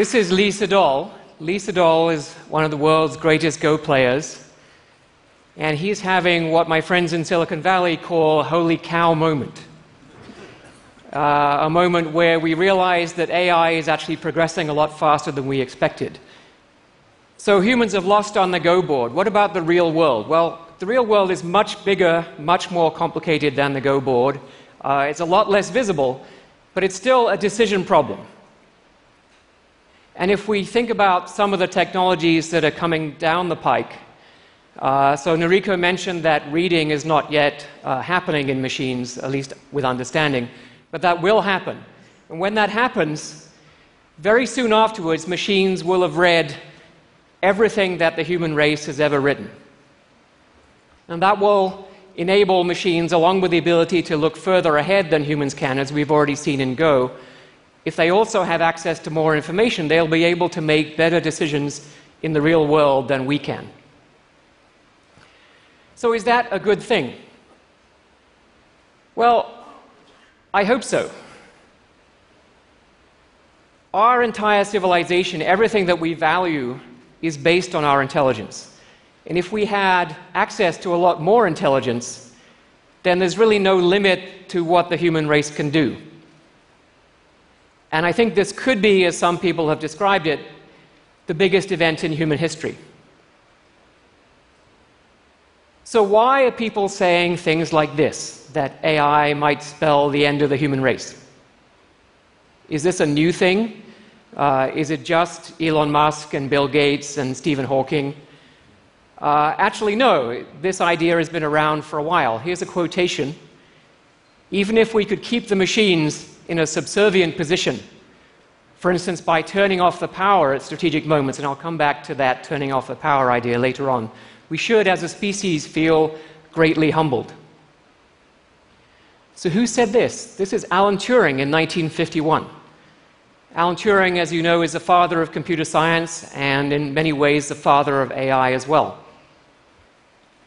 This is Lee Sedol. Lee Sedol is one of the world's greatest Go players, and he's having what my friends in Silicon Valley call a holy cow moment. Uh, a moment where we realize that AI is actually progressing a lot faster than we expected. So humans have lost on the Go board. What about the real world? Well, the real world is much bigger, much more complicated than the Go board. Uh, it's a lot less visible, but it's still a decision problem. And if we think about some of the technologies that are coming down the pike, uh, so Noriko mentioned that reading is not yet uh, happening in machines, at least with understanding. But that will happen. And when that happens, very soon afterwards, machines will have read everything that the human race has ever written. And that will enable machines, along with the ability to look further ahead than humans can, as we've already seen in Go. If they also have access to more information, they'll be able to make better decisions in the real world than we can. So, is that a good thing? Well, I hope so. Our entire civilization, everything that we value, is based on our intelligence. And if we had access to a lot more intelligence, then there's really no limit to what the human race can do. And I think this could be, as some people have described it, the biggest event in human history. So, why are people saying things like this that AI might spell the end of the human race? Is this a new thing? Uh, is it just Elon Musk and Bill Gates and Stephen Hawking? Uh, actually, no. This idea has been around for a while. Here's a quotation Even if we could keep the machines in a subservient position, for instance, by turning off the power at strategic moments, and I'll come back to that turning off the power idea later on we should, as a species, feel greatly humbled. So, who said this? This is Alan Turing in 1951. Alan Turing, as you know, is the father of computer science and, in many ways, the father of AI as well.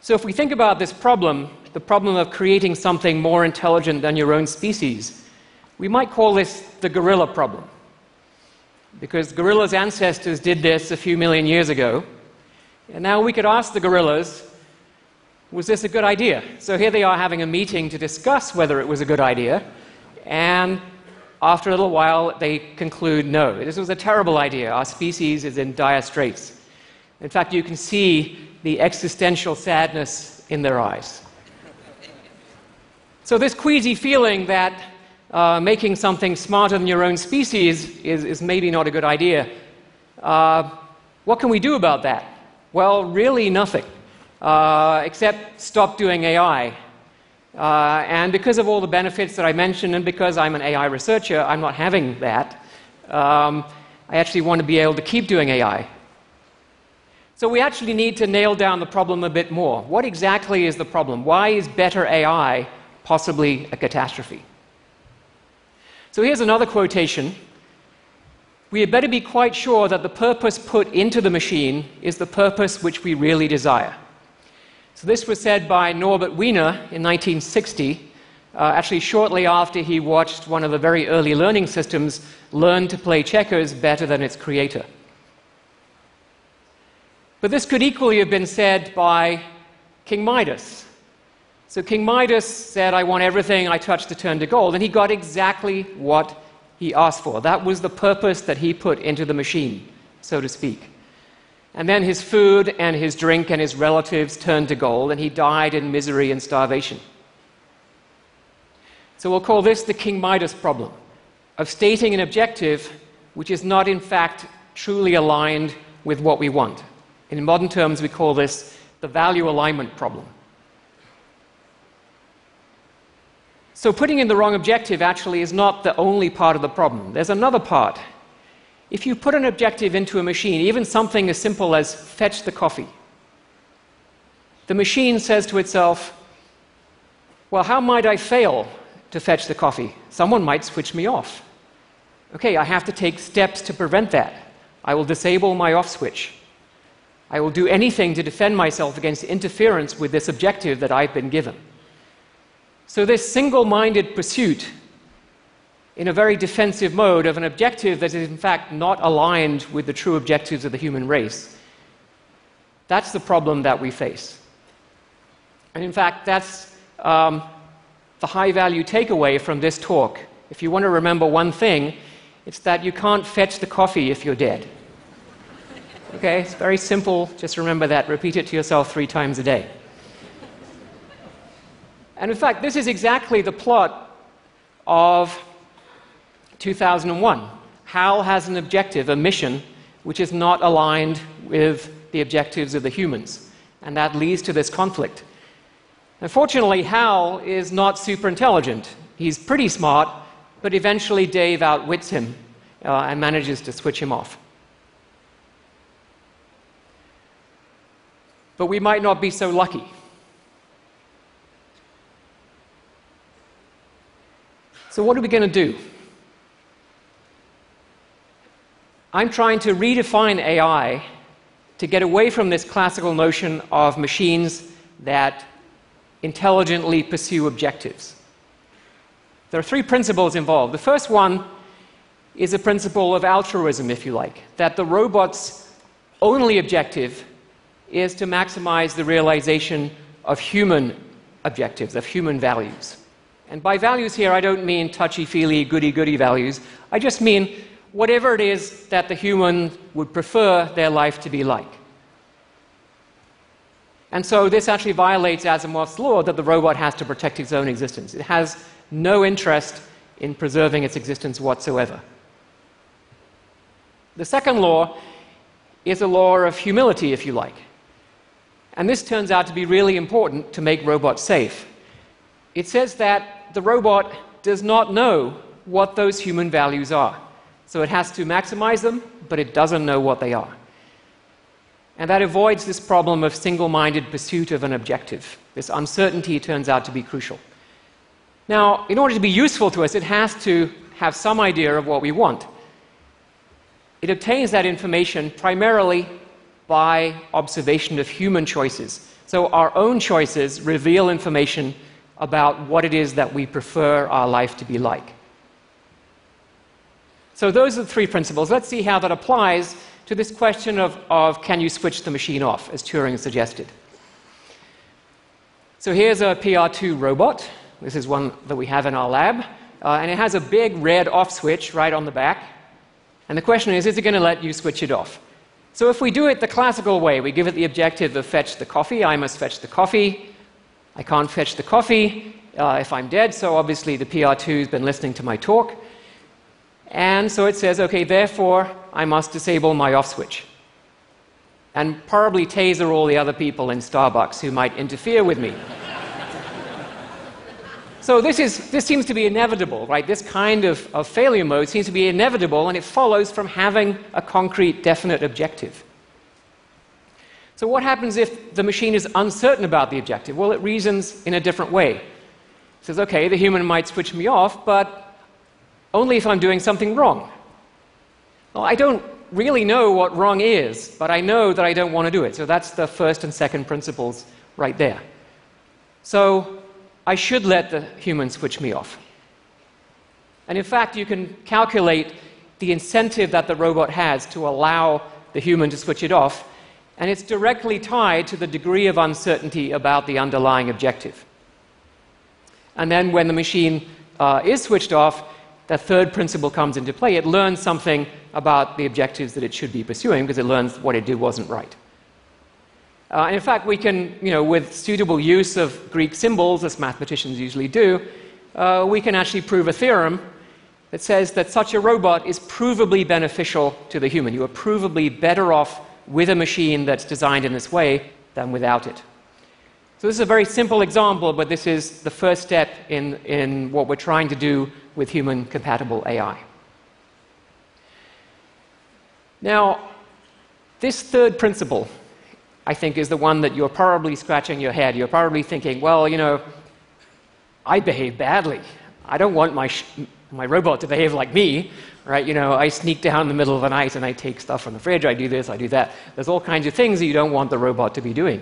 So, if we think about this problem, the problem of creating something more intelligent than your own species, we might call this the gorilla problem. Because gorillas' ancestors did this a few million years ago, and now we could ask the gorillas, was this a good idea? So here they are having a meeting to discuss whether it was a good idea. And after a little while, they conclude no, this was a terrible idea. Our species is in dire straits. In fact, you can see the existential sadness in their eyes. So, this queasy feeling that uh, making something smarter than your own species is, is maybe not a good idea, uh, what can we do about that? Well, really nothing, uh, except stop doing AI. Uh, and because of all the benefits that I mentioned, and because I'm an AI researcher, I'm not having that. Um, I actually want to be able to keep doing AI. So we actually need to nail down the problem a bit more. What exactly is the problem? Why is better AI possibly a catastrophe? So here's another quotation we had better be quite sure that the purpose put into the machine is the purpose which we really desire. So, this was said by Norbert Wiener in 1960, uh, actually, shortly after he watched one of the very early learning systems learn to play checkers better than its creator. But this could equally have been said by King Midas. So, King Midas said, I want everything I touch to turn to gold, and he got exactly what he asked for. That was the purpose that he put into the machine, so to speak. And then his food and his drink and his relatives turned to gold, and he died in misery and starvation. So we'll call this the King Midas problem of stating an objective which is not, in fact, truly aligned with what we want. In modern terms, we call this the value alignment problem. So, putting in the wrong objective actually is not the only part of the problem. There's another part. If you put an objective into a machine, even something as simple as fetch the coffee, the machine says to itself, Well, how might I fail to fetch the coffee? Someone might switch me off. Okay, I have to take steps to prevent that. I will disable my off switch. I will do anything to defend myself against interference with this objective that I've been given. So, this single minded pursuit in a very defensive mode of an objective that is, in fact, not aligned with the true objectives of the human race. That's the problem that we face. And in fact, that's um, the high value takeaway from this talk. If you want to remember one thing, it's that you can't fetch the coffee if you're dead. Okay, it's very simple. Just remember that. Repeat it to yourself three times a day. And in fact, this is exactly the plot of 2001. HAL has an objective, a mission, which is not aligned with the objectives of the humans. And that leads to this conflict. Unfortunately, Hal is not super intelligent. He's pretty smart, but eventually Dave outwits him uh, and manages to switch him off. But we might not be so lucky. So, what are we going to do? I'm trying to redefine AI to get away from this classical notion of machines that intelligently pursue objectives. There are three principles involved. The first one is a principle of altruism, if you like, that the robot's only objective is to maximize the realization of human objectives, of human values. And by values here, I don't mean touchy feely, goody goody values. I just mean whatever it is that the human would prefer their life to be like. And so this actually violates Asimov's law that the robot has to protect its own existence. It has no interest in preserving its existence whatsoever. The second law is a law of humility, if you like. And this turns out to be really important to make robots safe. It says that the robot does not know what those human values are. So it has to maximize them, but it doesn't know what they are. And that avoids this problem of single minded pursuit of an objective. This uncertainty turns out to be crucial. Now, in order to be useful to us, it has to have some idea of what we want. It obtains that information primarily by observation of human choices. So, our own choices reveal information about what it is that we prefer our life to be like. So, those are the three principles. Let's see how that applies to this question of, of can you switch the machine off, as Turing suggested. So, here's a PR2 robot. This is one that we have in our lab. Uh, and it has a big red off switch right on the back. And the question is is it going to let you switch it off? So, if we do it the classical way, we give it the objective of fetch the coffee, I must fetch the coffee. I can't fetch the coffee uh, if I'm dead, so obviously the PR2 has been listening to my talk. And so it says, okay, therefore, I must disable my off switch. And probably taser all the other people in Starbucks who might interfere with me. so this, is, this seems to be inevitable, right? This kind of, of failure mode seems to be inevitable, and it follows from having a concrete, definite objective. So, what happens if the machine is uncertain about the objective? Well, it reasons in a different way. It says, okay, the human might switch me off, but only if I'm doing something wrong. Well, I don't really know what wrong is, but I know that I don't want to do it. So that's the first and second principles right there. So I should let the human switch me off. And in fact, you can calculate the incentive that the robot has to allow the human to switch it off, and it's directly tied to the degree of uncertainty about the underlying objective. And then when the machine uh, is switched off, that third principle comes into play. It learns something about the objectives that it should be pursuing because it learns what it did wasn't right. Uh, in fact, we can, you know, with suitable use of Greek symbols, as mathematicians usually do, uh, we can actually prove a theorem that says that such a robot is provably beneficial to the human. You are provably better off with a machine that's designed in this way than without it. So, this is a very simple example, but this is the first step in, in what we're trying to do with human compatible AI. Now, this third principle, I think, is the one that you're probably scratching your head. You're probably thinking, well, you know, I behave badly. I don't want my, my robot to behave like me, right? You know, I sneak down in the middle of the night and I take stuff from the fridge, I do this, I do that. There's all kinds of things that you don't want the robot to be doing.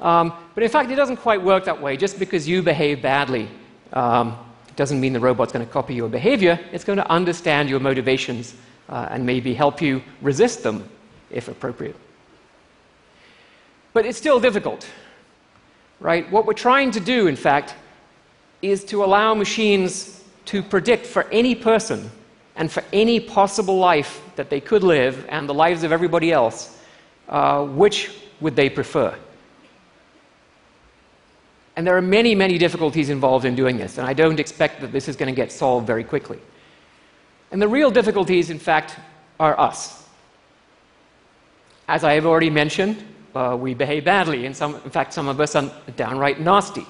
Um, but in fact, it doesn't quite work that way. Just because you behave badly um, doesn't mean the robot's going to copy your behavior, it's going to understand your motivations uh, and maybe help you resist them if appropriate. But it's still difficult, right? What we're trying to do, in fact, is to allow machines to predict for any person and for any possible life that they could live and the lives of everybody else, uh, which would they prefer? And there are many, many difficulties involved in doing this, and I don't expect that this is going to get solved very quickly. And the real difficulties, in fact, are us. As I have already mentioned, uh, we behave badly, and some, in fact, some of us are downright nasty.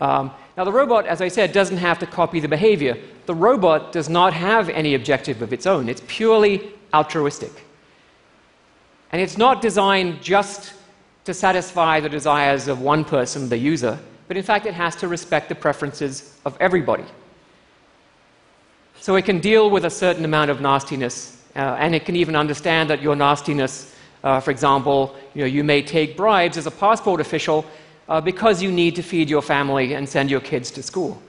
Um, now, the robot, as I said, doesn't have to copy the behavior. The robot does not have any objective of its own, it's purely altruistic. And it's not designed just to satisfy the desires of one person, the user, but in fact it has to respect the preferences of everybody. So it can deal with a certain amount of nastiness, uh, and it can even understand that your nastiness, uh, for example, you, know, you may take bribes as a passport official uh, because you need to feed your family and send your kids to school.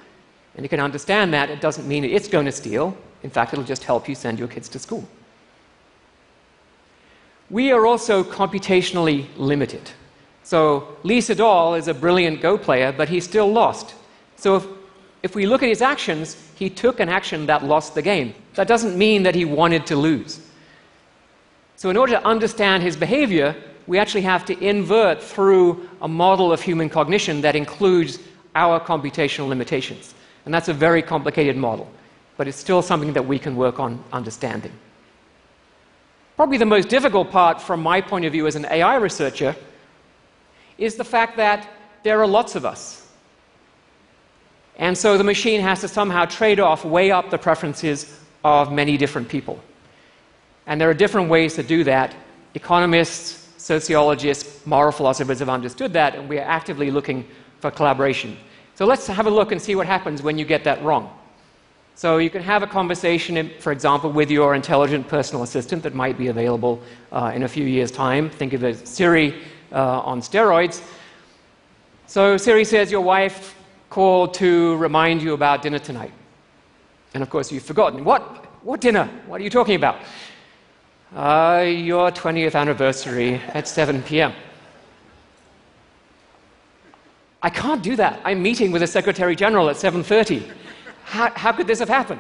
And you can understand that. It doesn't mean it's going to steal. In fact, it'll just help you send your kids to school. We are also computationally limited. So Lee Sedol is a brilliant Go player, but he still lost. So if, if we look at his actions, he took an action that lost the game. That doesn't mean that he wanted to lose. So in order to understand his behavior, we actually have to invert through a model of human cognition that includes our computational limitations. And that's a very complicated model, but it's still something that we can work on understanding. Probably the most difficult part from my point of view as an AI researcher is the fact that there are lots of us. And so the machine has to somehow trade off, weigh up the preferences of many different people. And there are different ways to do that. Economists, sociologists, moral philosophers have understood that, and we are actively looking for collaboration. So let's have a look and see what happens when you get that wrong. So you can have a conversation, for example, with your intelligent personal assistant that might be available uh, in a few years' time. Think of as Siri uh, on steroids. So Siri says your wife called to remind you about dinner tonight. And of course, you've forgotten. What? What dinner? What are you talking about? Uh, your 20th anniversary at 7 p.m. I can't do that. I'm meeting with the Secretary General at 7:30. How, how could this have happened?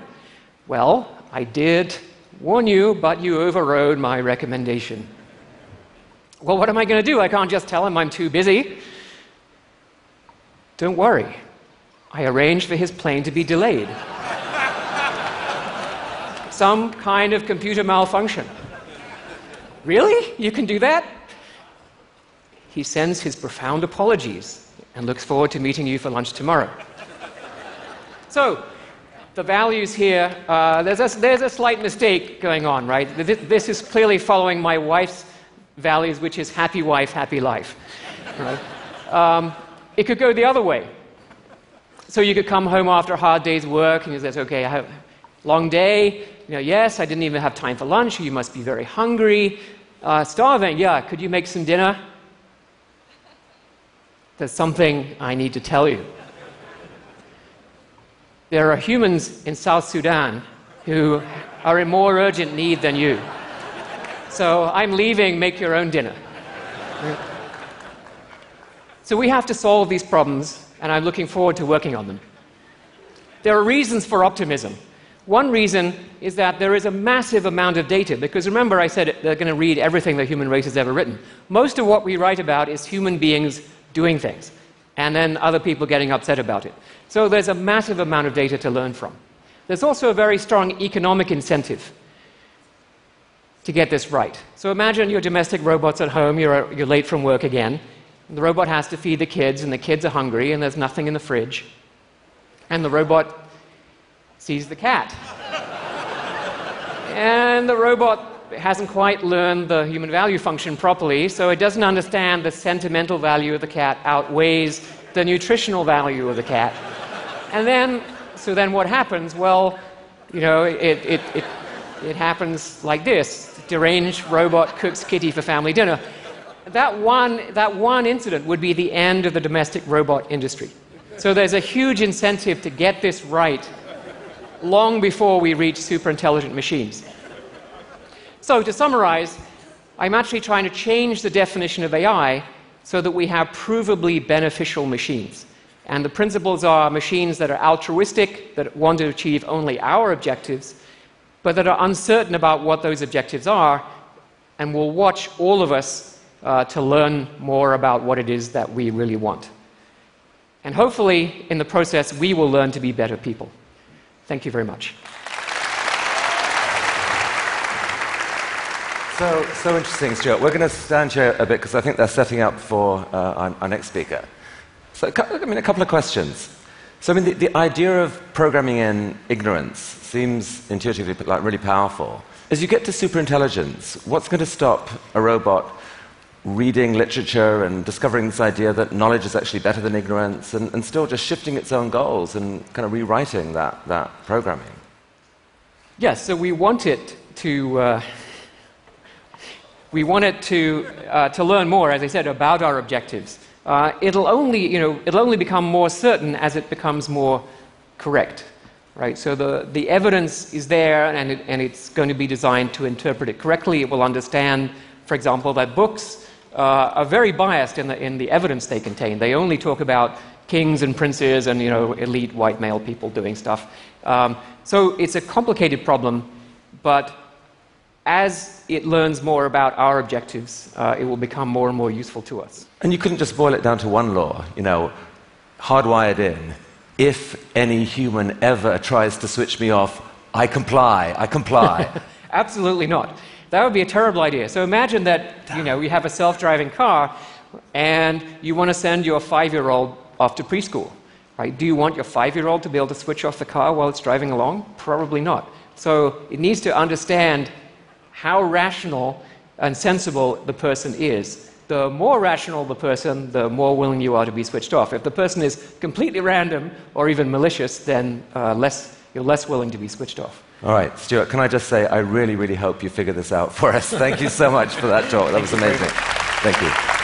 Well, I did warn you, but you overrode my recommendation. Well, what am I going to do? I can't just tell him I'm too busy. Don't worry. I arranged for his plane to be delayed. Some kind of computer malfunction. Really? You can do that? He sends his profound apologies and looks forward to meeting you for lunch tomorrow. So, the values here, uh, there's, a, there's a slight mistake going on, right? This, this, is clearly following my wife's values, which is happy wife, happy life. Right? Um, it could go the other way. So you could come home after a hard day's work and you say, okay, I have a long day. You know, yes, I didn't even have time for lunch. You must be very hungry. Uh, starving, yeah, could you make some dinner? There's something I need to tell you. There are humans in South Sudan who are in more urgent need than you. So I'm leaving, make your own dinner. So we have to solve these problems, and I'm looking forward to working on them. There are reasons for optimism. One reason is that there is a massive amount of data, because remember, I said they're going to read everything the human race has ever written. Most of what we write about is human beings doing things and then other people getting upset about it. So there's a massive amount of data to learn from. There's also a very strong economic incentive to get this right. So imagine your domestic robots at home, you're, you're late from work again, the robot has to feed the kids, and the kids are hungry, and there's nothing in the fridge. And the robot sees the cat. and the robot hasn't quite learned the human value function properly, so it doesn't understand the sentimental value of the cat outweighs the nutritional value of the cat. And then, so then what happens? Well, you know, it, it, it, it happens like this deranged robot cooks kitty for family dinner. That one, that one incident would be the end of the domestic robot industry. So there's a huge incentive to get this right long before we reach super intelligent machines. So to summarize, I'm actually trying to change the definition of AI so that we have provably beneficial machines. And the principles are machines that are altruistic, that want to achieve only our objectives, but that are uncertain about what those objectives are, and will watch all of us uh, to learn more about what it is that we really want. And hopefully, in the process, we will learn to be better people. Thank you very much. So, so interesting, Stuart. We're going to stand here a bit because I think they're setting up for uh, our, our, next speaker. So, I mean, a couple of questions. So, I mean, the, the idea of programming in ignorance seems intuitively like really powerful. As you get to superintelligence, what's going to stop a robot reading literature and discovering this idea that knowledge is actually better than ignorance and, and still just shifting its own goals and kind of rewriting that, that programming? Yes, so we want it to. Uh, we want it to, uh, to learn more, as I said, about our objectives. Uh, it'll, only, you know, it'll only become more certain as it becomes more correct. Right? So the, the evidence is there, and, it, and it's going to be designed to interpret it correctly. It will understand, for example, that books uh, are very biased in the, in the evidence they contain. They only talk about kings and princes and you know, elite white male people doing stuff. Um, so it's a complicated problem, but as it learns more about our objectives, uh, it will become more and more useful to us. And you couldn't just boil it down to one law, you know, hardwired in. If any human ever tries to switch me off, I comply, I comply. Absolutely not. That would be a terrible idea. So imagine that you know you have a self-driving car, and you want to send your five-year-old off to preschool. Right? Do you want your five-year-old to be able to switch off the car while it's driving along? Probably not. So it needs to understand how rational and sensible the person is. The more rational the person, the more willing you are to be switched off. If the person is completely random or even malicious, then uh, less, you're less willing to be switched off. All right, Stuart, can I just say, I really, really hope you figure this out for us. Thank you so much for that talk. That was amazing. Thank you.